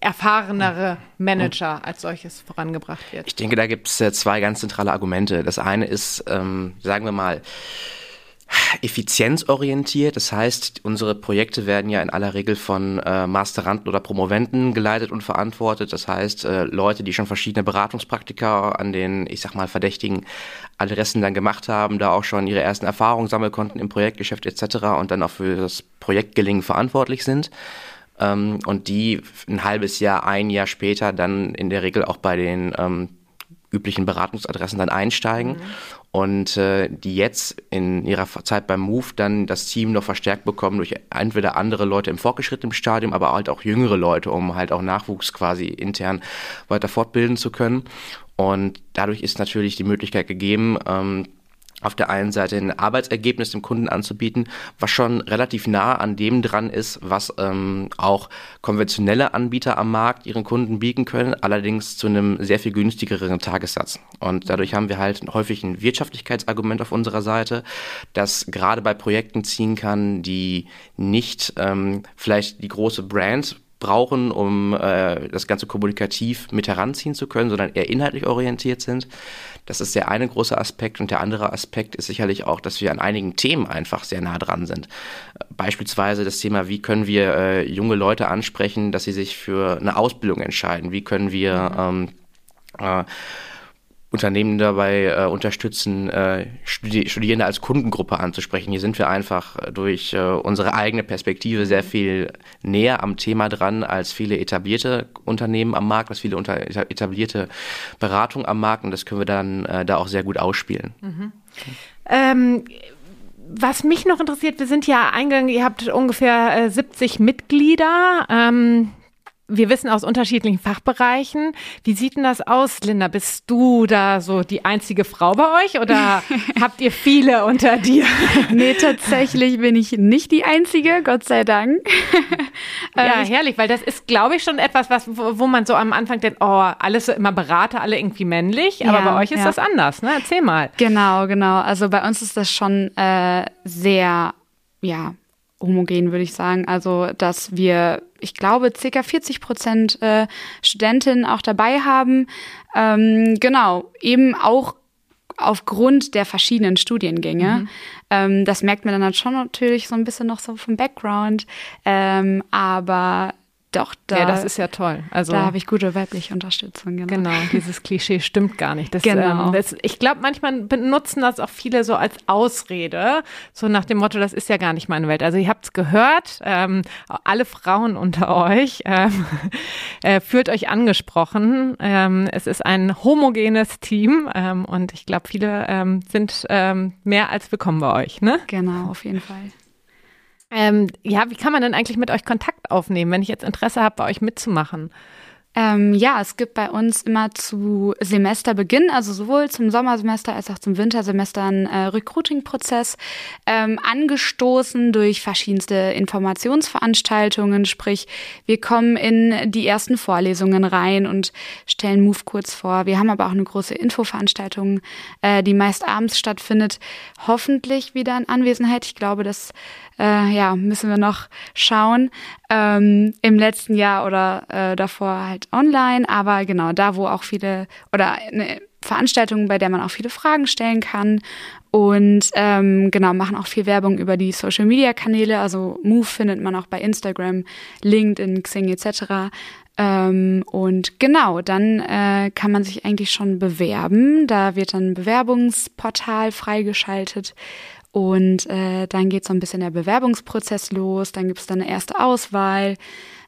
erfahrenere Manager als solches vorangebracht wird? Ich denke, da gibt es äh, zwei ganz zentrale Argumente. Das eine ist, ähm, sagen wir mal, effizienzorientiert. Das heißt, unsere Projekte werden ja in aller Regel von äh, Masteranden oder Promoventen geleitet und verantwortet. Das heißt, äh, Leute, die schon verschiedene Beratungspraktika an den, ich sag mal, verdächtigen Adressen dann gemacht haben, da auch schon ihre ersten Erfahrungen sammeln konnten im Projektgeschäft etc. und dann auch für das Projektgelingen verantwortlich sind. Ähm, und die ein halbes Jahr, ein Jahr später dann in der Regel auch bei den ähm, üblichen Beratungsadressen dann einsteigen. Mhm und äh, die jetzt in ihrer Zeit beim Move dann das Team noch verstärkt bekommen durch entweder andere Leute im fortgeschrittenen Stadium, aber halt auch jüngere Leute, um halt auch Nachwuchs quasi intern weiter fortbilden zu können. Und dadurch ist natürlich die Möglichkeit gegeben, ähm, auf der einen Seite ein Arbeitsergebnis dem Kunden anzubieten, was schon relativ nah an dem dran ist, was ähm, auch konventionelle Anbieter am Markt ihren Kunden bieten können, allerdings zu einem sehr viel günstigeren Tagessatz. Und dadurch haben wir halt häufig ein Wirtschaftlichkeitsargument auf unserer Seite, das gerade bei Projekten ziehen kann, die nicht ähm, vielleicht die große Brand brauchen, um äh, das Ganze kommunikativ mit heranziehen zu können, sondern eher inhaltlich orientiert sind. Das ist der eine große Aspekt und der andere Aspekt ist sicherlich auch, dass wir an einigen Themen einfach sehr nah dran sind. Beispielsweise das Thema, wie können wir äh, junge Leute ansprechen, dass sie sich für eine Ausbildung entscheiden? Wie können wir ähm, äh, Unternehmen dabei äh, unterstützen, äh, Studi Studierende als Kundengruppe anzusprechen. Hier sind wir einfach durch äh, unsere eigene Perspektive sehr viel näher am Thema dran als viele etablierte Unternehmen am Markt, als viele etablierte Beratungen am Markt und das können wir dann äh, da auch sehr gut ausspielen. Mhm. Ähm, was mich noch interessiert, wir sind ja eingegangen, ihr habt ungefähr 70 äh, Mitglieder. Ähm, wir wissen aus unterschiedlichen Fachbereichen. Wie sieht denn das aus, Linda? Bist du da so die einzige Frau bei euch oder habt ihr viele unter dir? nee, tatsächlich bin ich nicht die einzige, Gott sei Dank. ja, ähm, herrlich, weil das ist, glaube ich, schon etwas, was, wo man so am Anfang denkt, oh, alles so immer Berater, alle irgendwie männlich, aber ja, bei euch ist ja. das anders, ne? Erzähl mal. Genau, genau. Also bei uns ist das schon äh, sehr, ja, homogen, würde ich sagen. Also, dass wir, ich glaube, circa 40 Prozent äh, Studentinnen auch dabei haben. Ähm, genau, eben auch aufgrund der verschiedenen Studiengänge. Mhm. Ähm, das merkt man dann halt schon natürlich so ein bisschen noch so vom Background. Ähm, aber doch, da, ja, das ist ja toll. Also, da habe ich gute weibliche Unterstützung. Genau, genau dieses Klischee stimmt gar nicht. Das, genau. Ähm, das, ich glaube, manchmal benutzen das auch viele so als Ausrede, so nach dem Motto, das ist ja gar nicht meine Welt. Also ihr habt es gehört, ähm, alle Frauen unter euch, ähm, äh, fühlt euch angesprochen. Ähm, es ist ein homogenes Team ähm, und ich glaube, viele ähm, sind mehr als willkommen bei euch. Ne? Genau, auf jeden Fall. Ähm, ja, wie kann man denn eigentlich mit euch Kontakt aufnehmen, wenn ich jetzt Interesse habe, bei euch mitzumachen? Ähm, ja, es gibt bei uns immer zu Semesterbeginn, also sowohl zum Sommersemester als auch zum Wintersemester einen äh, Recruiting-Prozess, ähm, angestoßen durch verschiedenste Informationsveranstaltungen. Sprich, wir kommen in die ersten Vorlesungen rein und stellen Move kurz vor. Wir haben aber auch eine große Infoveranstaltung, äh, die meist abends stattfindet. Hoffentlich wieder in Anwesenheit. Ich glaube, das äh, ja, müssen wir noch schauen. Ähm, Im letzten Jahr oder äh, davor halt online, aber genau da, wo auch viele oder eine Veranstaltung, bei der man auch viele Fragen stellen kann und ähm, genau machen auch viel Werbung über die Social Media Kanäle. Also Move findet man auch bei Instagram, LinkedIn, Xing etc. Ähm, und genau, dann äh, kann man sich eigentlich schon bewerben. Da wird dann ein Bewerbungsportal freigeschaltet und äh, dann geht so ein bisschen der Bewerbungsprozess los, dann gibt es dann eine erste Auswahl.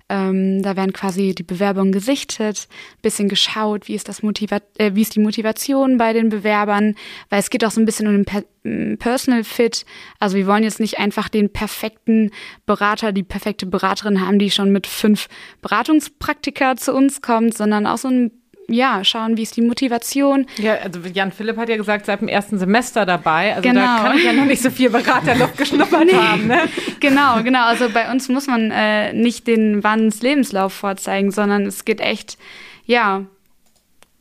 Ähm, da werden quasi die Bewerbungen gesichtet, bisschen geschaut, wie ist das Motiva äh, wie ist die Motivation bei den Bewerbern, weil es geht auch so ein bisschen um den per Personal Fit. Also wir wollen jetzt nicht einfach den perfekten Berater, die perfekte Beraterin haben, die schon mit fünf Beratungspraktika zu uns kommt, sondern auch so ein ja, schauen, wie ist die Motivation. Ja, also Jan Philipp hat ja gesagt, seit dem ersten Semester dabei. Also genau. da kann ich ja noch nicht so viel Beraterluft geschnuppert nee. haben. Ne? Genau, genau. Also bei uns muss man äh, nicht den Wannens Lebenslauf vorzeigen, sondern es geht echt, ja,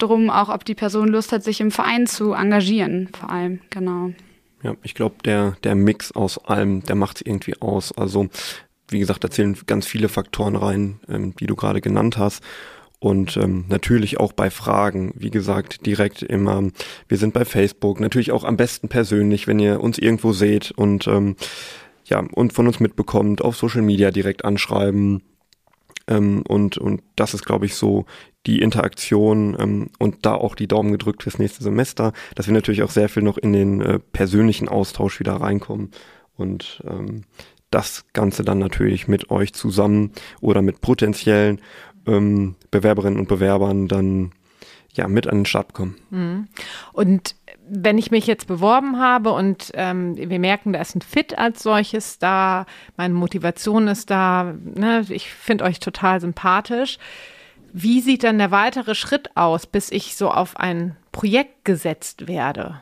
darum, auch ob die Person Lust hat, sich im Verein zu engagieren, vor allem, genau. Ja, ich glaube, der, der Mix aus allem, der macht es irgendwie aus. Also, wie gesagt, da zählen ganz viele Faktoren rein, ähm, die du gerade genannt hast. Und ähm, natürlich auch bei Fragen, wie gesagt, direkt immer. Wir sind bei Facebook, natürlich auch am besten persönlich, wenn ihr uns irgendwo seht und ähm, ja, und von uns mitbekommt, auf Social Media direkt anschreiben. Ähm, und, und das ist, glaube ich, so die Interaktion ähm, und da auch die Daumen gedrückt fürs nächste Semester, dass wir natürlich auch sehr viel noch in den äh, persönlichen Austausch wieder reinkommen. Und ähm, das Ganze dann natürlich mit euch zusammen oder mit potenziellen ähm, Bewerberinnen und Bewerbern dann ja mit an den Start bekommen. Mhm. Und wenn ich mich jetzt beworben habe und ähm, wir merken, da ist ein Fit als solches da, meine Motivation ist da, ne, ich finde euch total sympathisch. Wie sieht dann der weitere Schritt aus, bis ich so auf ein Projekt gesetzt werde?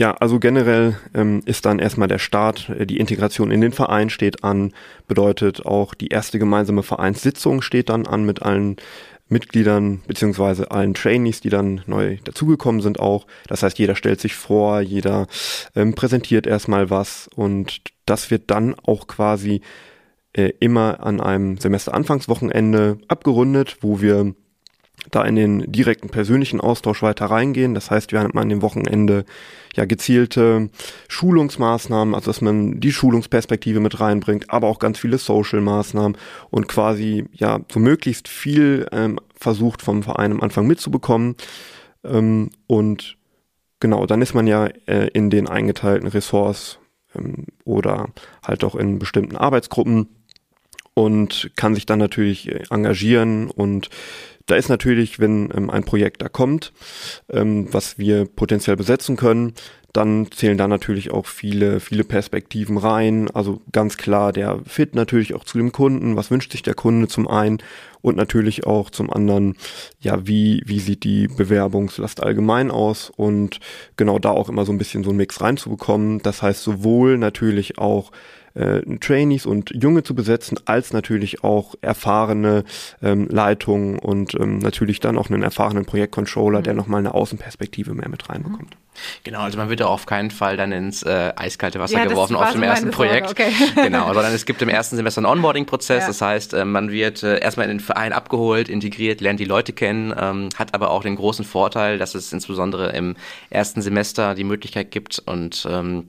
Ja, also generell ähm, ist dann erstmal der Start, äh, die Integration in den Verein steht an, bedeutet auch die erste gemeinsame Vereinssitzung steht dann an mit allen Mitgliedern beziehungsweise allen Trainees, die dann neu dazugekommen sind auch. Das heißt, jeder stellt sich vor, jeder ähm, präsentiert erstmal was und das wird dann auch quasi äh, immer an einem Semesteranfangswochenende abgerundet, wo wir da in den direkten persönlichen Austausch weiter reingehen. Das heißt, wir haben an dem Wochenende ja gezielte Schulungsmaßnahmen, also dass man die Schulungsperspektive mit reinbringt, aber auch ganz viele Social-Maßnahmen und quasi ja so möglichst viel ähm, versucht vom Verein am Anfang mitzubekommen. Ähm, und genau, dann ist man ja äh, in den eingeteilten Ressorts ähm, oder halt auch in bestimmten Arbeitsgruppen und kann sich dann natürlich äh, engagieren und da ist natürlich, wenn ähm, ein Projekt da kommt, ähm, was wir potenziell besetzen können, dann zählen da natürlich auch viele, viele Perspektiven rein. Also ganz klar der Fit natürlich auch zu dem Kunden. Was wünscht sich der Kunde zum einen? Und natürlich auch zum anderen, ja, wie, wie sieht die Bewerbungslast allgemein aus? Und genau da auch immer so ein bisschen so ein Mix reinzubekommen. Das heißt sowohl natürlich auch äh, Trainees und Junge zu besetzen, als natürlich auch erfahrene ähm, Leitungen und ähm, natürlich dann auch einen erfahrenen Projektcontroller, mhm. der nochmal eine Außenperspektive mehr mit reinbekommt. Genau, also man wird da auf keinen Fall dann ins äh, eiskalte Wasser ja, geworfen auf dem ersten Projekt. Okay. Genau, sondern es gibt im ersten Semester einen Onboarding-Prozess. Ja. Das heißt, äh, man wird äh, erstmal in den Verein abgeholt, integriert, lernt die Leute kennen, ähm, hat aber auch den großen Vorteil, dass es insbesondere im ersten Semester die Möglichkeit gibt und ähm,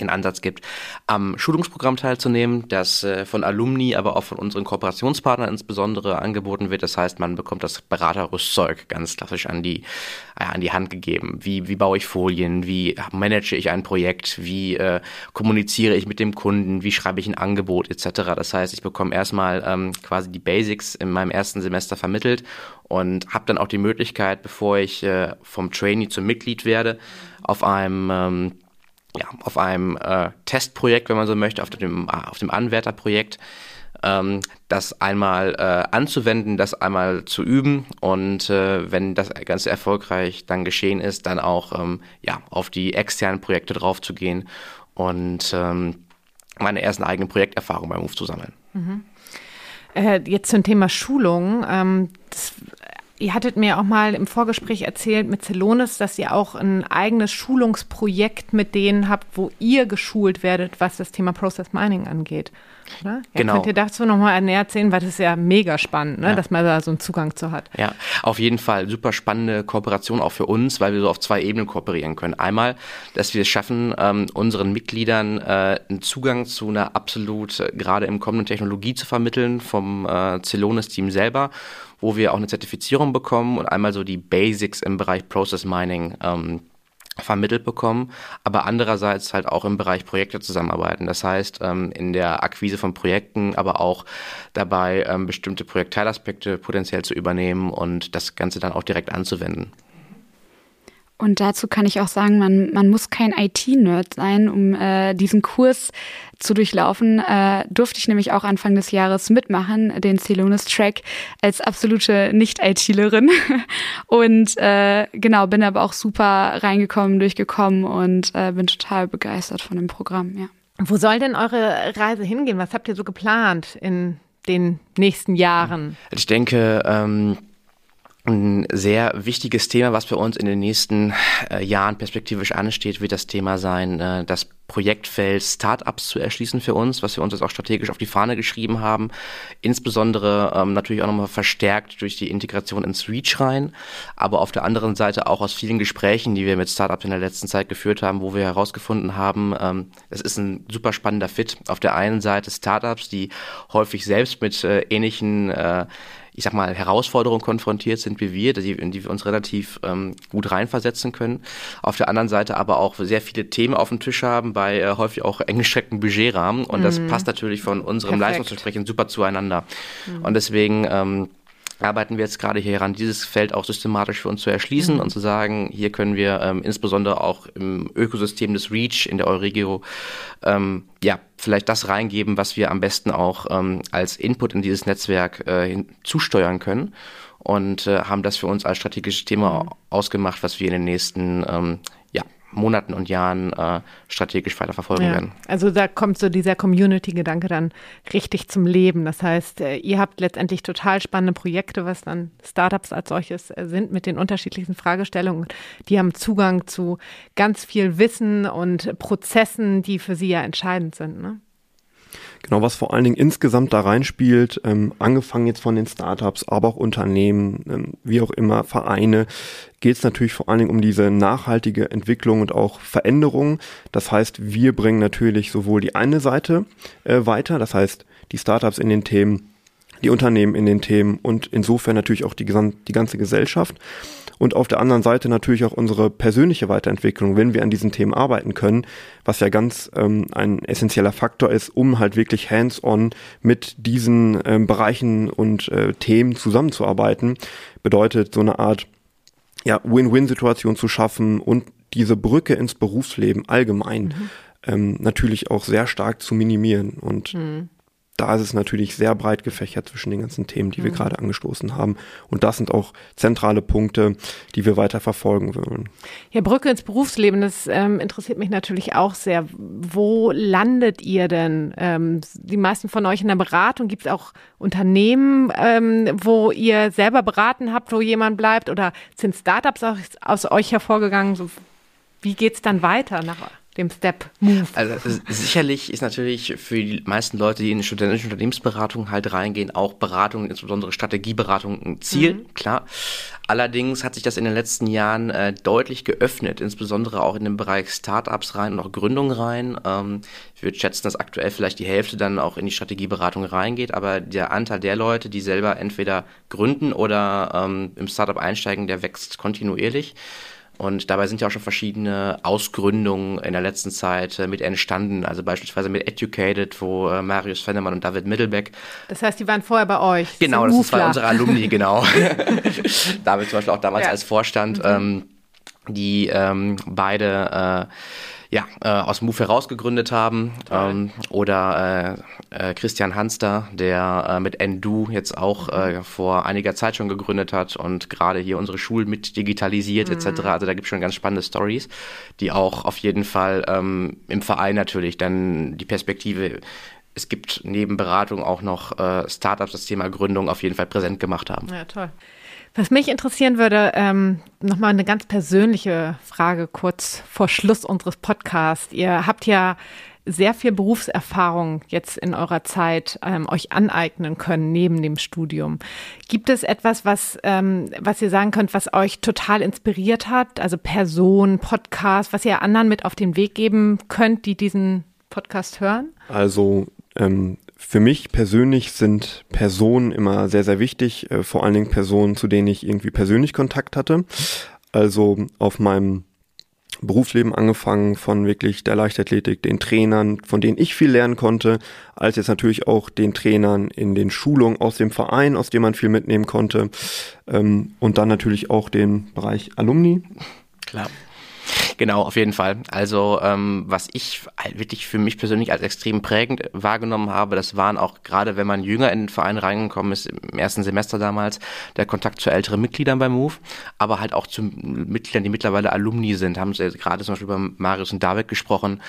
den Ansatz gibt, am Schulungsprogramm teilzunehmen, das äh, von Alumni, aber auch von unseren Kooperationspartnern insbesondere angeboten wird. Das heißt, man bekommt das Beraterrüstzeug ganz klassisch an die, ja, an die Hand gegeben. Wie, wie baue ich Folien? Wie manage ich ein Projekt? Wie äh, kommuniziere ich mit dem Kunden? Wie schreibe ich ein Angebot etc.? Das heißt, ich bekomme erstmal ähm, quasi die Basics in meinem ersten Semester vermittelt und habe dann auch die Möglichkeit, bevor ich äh, vom Trainee zum Mitglied werde, auf einem ähm, ja, auf einem äh, Testprojekt, wenn man so möchte, auf dem, auf dem Anwärterprojekt, ähm, das einmal äh, anzuwenden, das einmal zu üben und äh, wenn das Ganze erfolgreich dann geschehen ist, dann auch ähm, ja, auf die externen Projekte draufzugehen und ähm, meine ersten eigenen Projekterfahrungen beim Move zu sammeln. Mhm. Äh, jetzt zum Thema Schulung. Ähm, das Ihr hattet mir auch mal im Vorgespräch erzählt mit Celonis, dass ihr auch ein eigenes Schulungsprojekt mit denen habt, wo ihr geschult werdet, was das Thema Process Mining angeht. Oder? Ja, genau. Könnt ihr dazu nochmal näher erzählen, weil das ist ja mega spannend, ne? Ja. dass man da so einen Zugang zu hat. Ja, auf jeden Fall. Super spannende Kooperation auch für uns, weil wir so auf zwei Ebenen kooperieren können. Einmal, dass wir es schaffen, ähm, unseren Mitgliedern äh, einen Zugang zu einer absolut, äh, gerade im kommenden Technologie zu vermitteln vom äh, Celonis-Team selber wo wir auch eine Zertifizierung bekommen und einmal so die Basics im Bereich Process Mining ähm, vermittelt bekommen, aber andererseits halt auch im Bereich Projekte zusammenarbeiten. Das heißt, ähm, in der Akquise von Projekten, aber auch dabei, ähm, bestimmte Projektteilaspekte potenziell zu übernehmen und das Ganze dann auch direkt anzuwenden. Und dazu kann ich auch sagen, man, man muss kein IT-Nerd sein, um äh, diesen Kurs zu durchlaufen. Äh, durfte ich nämlich auch Anfang des Jahres mitmachen, den Celonis-Track als absolute Nicht-ITlerin. und äh, genau, bin aber auch super reingekommen, durchgekommen und äh, bin total begeistert von dem Programm, ja. Wo soll denn eure Reise hingehen? Was habt ihr so geplant in den nächsten Jahren? Ich denke, ähm, ein sehr wichtiges Thema, was bei uns in den nächsten äh, Jahren perspektivisch ansteht, wird das Thema sein, äh, das Projektfeld Startups zu erschließen für uns, was wir uns jetzt auch strategisch auf die Fahne geschrieben haben. Insbesondere ähm, natürlich auch nochmal verstärkt durch die Integration ins Reach rein, aber auf der anderen Seite auch aus vielen Gesprächen, die wir mit Startups in der letzten Zeit geführt haben, wo wir herausgefunden haben, ähm, es ist ein super spannender Fit. Auf der einen Seite Startups, die häufig selbst mit äh, ähnlichen äh, ich sag mal, Herausforderungen konfrontiert sind wie wir, die, in die wir uns relativ ähm, gut reinversetzen können. Auf der anderen Seite aber auch sehr viele Themen auf dem Tisch haben, bei äh, häufig auch eng gesteckten Budgetrahmen. Und mhm. das passt natürlich von unserem Perfekt. Leistungsversprechen super zueinander. Mhm. Und deswegen ähm, arbeiten wir jetzt gerade hier heran, dieses Feld auch systematisch für uns zu erschließen mhm. und zu sagen, hier können wir ähm, insbesondere auch im Ökosystem des REACH in der Euregio ähm, ja vielleicht das reingeben, was wir am besten auch ähm, als Input in dieses Netzwerk äh, zusteuern können und äh, haben das für uns als strategisches Thema mhm. ausgemacht, was wir in den nächsten ähm, Monaten und Jahren äh, strategisch weiter verfolgen ja. werden. Also da kommt so dieser Community-Gedanke dann richtig zum Leben. Das heißt, äh, ihr habt letztendlich total spannende Projekte, was dann Startups als solches äh, sind mit den unterschiedlichen Fragestellungen. Die haben Zugang zu ganz viel Wissen und Prozessen, die für sie ja entscheidend sind. Ne? Genau, was vor allen Dingen insgesamt da reinspielt, ähm, angefangen jetzt von den Startups, aber auch Unternehmen, ähm, wie auch immer, Vereine, geht es natürlich vor allen Dingen um diese nachhaltige Entwicklung und auch Veränderung. Das heißt, wir bringen natürlich sowohl die eine Seite äh, weiter, das heißt die Startups in den Themen, die Unternehmen in den Themen und insofern natürlich auch die, die ganze Gesellschaft und auf der anderen Seite natürlich auch unsere persönliche Weiterentwicklung, wenn wir an diesen Themen arbeiten können, was ja ganz ähm, ein essentieller Faktor ist, um halt wirklich hands-on mit diesen ähm, Bereichen und äh, Themen zusammenzuarbeiten, bedeutet so eine Art ja, Win-Win-Situation zu schaffen und diese Brücke ins Berufsleben allgemein mhm. ähm, natürlich auch sehr stark zu minimieren und mhm da ist es natürlich sehr breit gefächert zwischen den ganzen Themen, die wir mhm. gerade angestoßen haben. Und das sind auch zentrale Punkte, die wir weiter verfolgen wollen. Ja, Brücke ins Berufsleben, das ähm, interessiert mich natürlich auch sehr. Wo landet ihr denn? Ähm, die meisten von euch in der Beratung, gibt es auch Unternehmen, ähm, wo ihr selber beraten habt, wo jemand bleibt? Oder sind Startups aus, aus euch hervorgegangen? So, wie geht's dann weiter nach dem Step Move. Also sicherlich ist natürlich für die meisten Leute, die in studentische Unternehmensberatung halt reingehen, auch Beratung, insbesondere Strategieberatung ein Ziel, mhm. klar. Allerdings hat sich das in den letzten Jahren äh, deutlich geöffnet, insbesondere auch in den Bereich Startups rein und auch Gründung rein. Ähm, ich würde schätzen, dass aktuell vielleicht die Hälfte dann auch in die Strategieberatung reingeht, aber der Anteil der Leute, die selber entweder gründen oder ähm, im Startup einsteigen, der wächst kontinuierlich. Und dabei sind ja auch schon verschiedene Ausgründungen in der letzten Zeit äh, mit entstanden. Also beispielsweise mit Educated, wo äh, Marius Fennemann und David Mittelbeck. Das heißt, die waren vorher bei euch. Genau, das waren unsere Alumni, genau. David zum Beispiel auch damals ja. als Vorstand. Mhm. Ähm, die ähm, beide äh, ja, äh, aus Move herausgegründet haben. Ähm, oder äh, äh, Christian Hanster, der äh, mit Endu jetzt auch äh, vor einiger Zeit schon gegründet hat und gerade hier unsere Schulen mit digitalisiert mhm. etc. Also da gibt es schon ganz spannende Stories, die auch auf jeden Fall ähm, im Verein natürlich dann die Perspektive es gibt neben Beratung auch noch äh, Startups, das Thema Gründung auf jeden Fall präsent gemacht haben. Ja, toll. Was mich interessieren würde, ähm, nochmal eine ganz persönliche Frage kurz vor Schluss unseres Podcasts. Ihr habt ja sehr viel Berufserfahrung jetzt in eurer Zeit ähm, euch aneignen können neben dem Studium. Gibt es etwas, was, ähm, was ihr sagen könnt, was euch total inspiriert hat? Also Person, Podcast, was ihr anderen mit auf den Weg geben könnt, die diesen Podcast hören? Also ähm, für mich persönlich sind Personen immer sehr, sehr wichtig, äh, vor allen Dingen Personen, zu denen ich irgendwie persönlich Kontakt hatte. Also auf meinem Berufsleben angefangen von wirklich der Leichtathletik, den Trainern, von denen ich viel lernen konnte, als jetzt natürlich auch den Trainern in den Schulungen aus dem Verein, aus dem man viel mitnehmen konnte ähm, und dann natürlich auch den Bereich Alumni. Klar. Genau, auf jeden Fall. Also ähm, was ich halt wirklich für mich persönlich als extrem prägend wahrgenommen habe, das waren auch gerade, wenn man jünger in den Verein reingekommen ist, im ersten Semester damals, der Kontakt zu älteren Mitgliedern beim Move, aber halt auch zu Mitgliedern, die mittlerweile Alumni sind. Haben sie gerade zum Beispiel über Marius und David gesprochen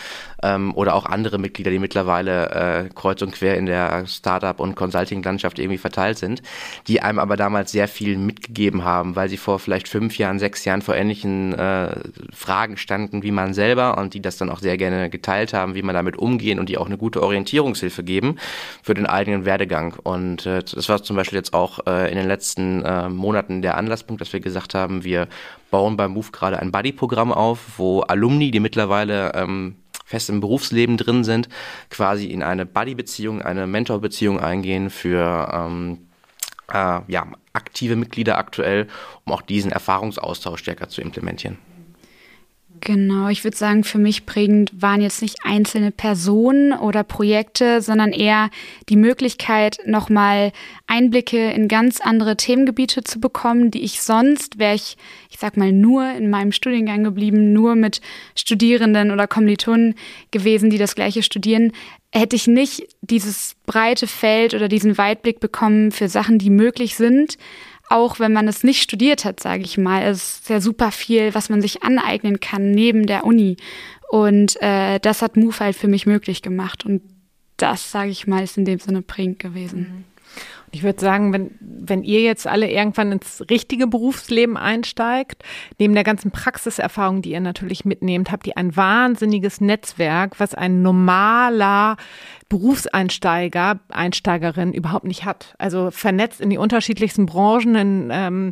ähm, oder auch andere Mitglieder, die mittlerweile äh, kreuz und quer in der Startup- und Consulting-Landschaft irgendwie verteilt sind, die einem aber damals sehr viel mitgegeben haben, weil sie vor vielleicht fünf Jahren, sechs Jahren vor ähnlichen äh, Fragen standen wie man selber und die das dann auch sehr gerne geteilt haben, wie man damit umgehen und die auch eine gute Orientierungshilfe geben für den eigenen Werdegang. Und äh, das war zum Beispiel jetzt auch äh, in den letzten äh, Monaten der Anlasspunkt, dass wir gesagt haben, wir bauen beim Move gerade ein Buddy-Programm auf, wo Alumni, die mittlerweile ähm, fest im Berufsleben drin sind, quasi in eine Buddy-Beziehung, eine Mentor-Beziehung eingehen für ähm, äh, ja, aktive Mitglieder aktuell, um auch diesen Erfahrungsaustausch stärker zu implementieren. Genau, ich würde sagen, für mich prägend waren jetzt nicht einzelne Personen oder Projekte, sondern eher die Möglichkeit, nochmal Einblicke in ganz andere Themengebiete zu bekommen, die ich sonst, wäre ich, ich sag mal, nur in meinem Studiengang geblieben, nur mit Studierenden oder Kommilitonen gewesen, die das gleiche studieren, hätte ich nicht dieses breite Feld oder diesen Weitblick bekommen für Sachen, die möglich sind auch wenn man es nicht studiert hat, sage ich mal, es ist ja super viel, was man sich aneignen kann neben der Uni. Und äh, das hat Move halt für mich möglich gemacht. Und das, sage ich mal, ist in dem Sinne prägend gewesen. Mhm. Ich würde sagen, wenn, wenn ihr jetzt alle irgendwann ins richtige Berufsleben einsteigt, neben der ganzen Praxiserfahrung, die ihr natürlich mitnehmt, habt ihr ein wahnsinniges Netzwerk, was ein normaler Berufseinsteiger, Einsteigerin überhaupt nicht hat. Also vernetzt in die unterschiedlichsten Branchen, in ähm,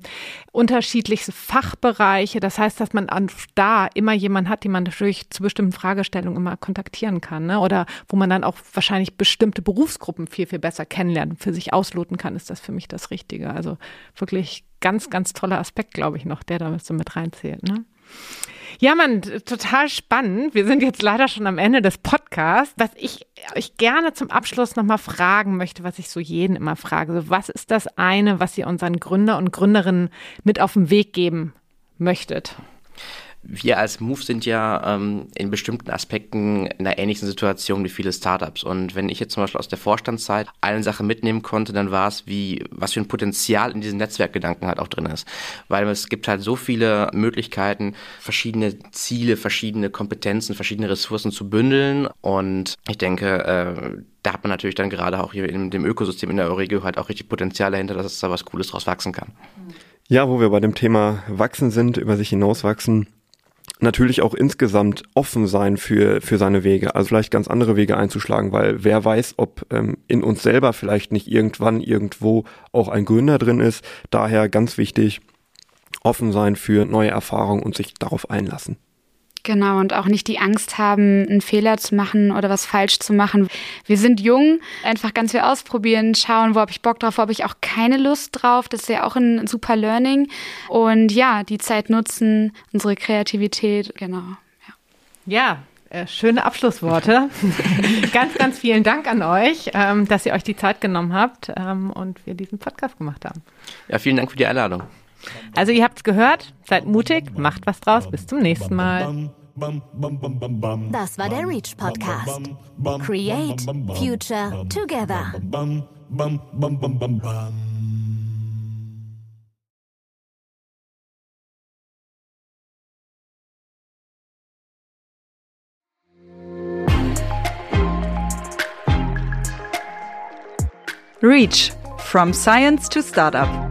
unterschiedlichste Fachbereiche. Das heißt, dass man da immer jemanden hat, den man natürlich zu bestimmten Fragestellungen immer kontaktieren kann. Ne? Oder wo man dann auch wahrscheinlich bestimmte Berufsgruppen viel, viel besser kennenlernt und für sich ausloten kann, ist das für mich das Richtige. Also wirklich ganz, ganz toller Aspekt, glaube ich, noch, der da so mit reinzählt. Ne? Ja, Mann, total spannend. Wir sind jetzt leider schon am Ende des Podcasts. Was ich euch gerne zum Abschluss nochmal fragen möchte, was ich so jeden immer frage. So, was ist das eine, was ihr unseren Gründer und Gründerinnen mit auf den Weg geben möchtet? Wir als Move sind ja ähm, in bestimmten Aspekten in einer ähnlichen Situation wie viele Startups. Und wenn ich jetzt zum Beispiel aus der Vorstandszeit eine Sache mitnehmen konnte, dann war es, wie, was für ein Potenzial in diesen Netzwerkgedanken halt auch drin ist. Weil es gibt halt so viele Möglichkeiten, verschiedene Ziele, verschiedene Kompetenzen, verschiedene Ressourcen zu bündeln. Und ich denke, äh, da hat man natürlich dann gerade auch hier in dem Ökosystem in der Euregio halt auch richtig Potenzial dahinter, dass da was Cooles draus wachsen kann. Ja, wo wir bei dem Thema Wachsen sind, über sich hinauswachsen, natürlich auch insgesamt offen sein für, für seine Wege, also vielleicht ganz andere Wege einzuschlagen, weil wer weiß, ob ähm, in uns selber vielleicht nicht irgendwann irgendwo auch ein Gründer drin ist. Daher ganz wichtig, offen sein für neue Erfahrungen und sich darauf einlassen. Genau, und auch nicht die Angst haben, einen Fehler zu machen oder was falsch zu machen. Wir sind jung, einfach ganz viel ausprobieren, schauen, wo habe ich Bock drauf, wo habe ich auch keine Lust drauf. Das ist ja auch ein super Learning. Und ja, die Zeit nutzen, unsere Kreativität, genau. Ja, ja äh, schöne Abschlussworte. ganz, ganz vielen Dank an euch, ähm, dass ihr euch die Zeit genommen habt ähm, und wir diesen Podcast gemacht haben. Ja, vielen Dank für die Einladung. Also ihr habt es gehört, seid mutig, macht was draus, bis zum nächsten Mal. Das war der Reach Podcast. Create Future Together. Reach from Science to Startup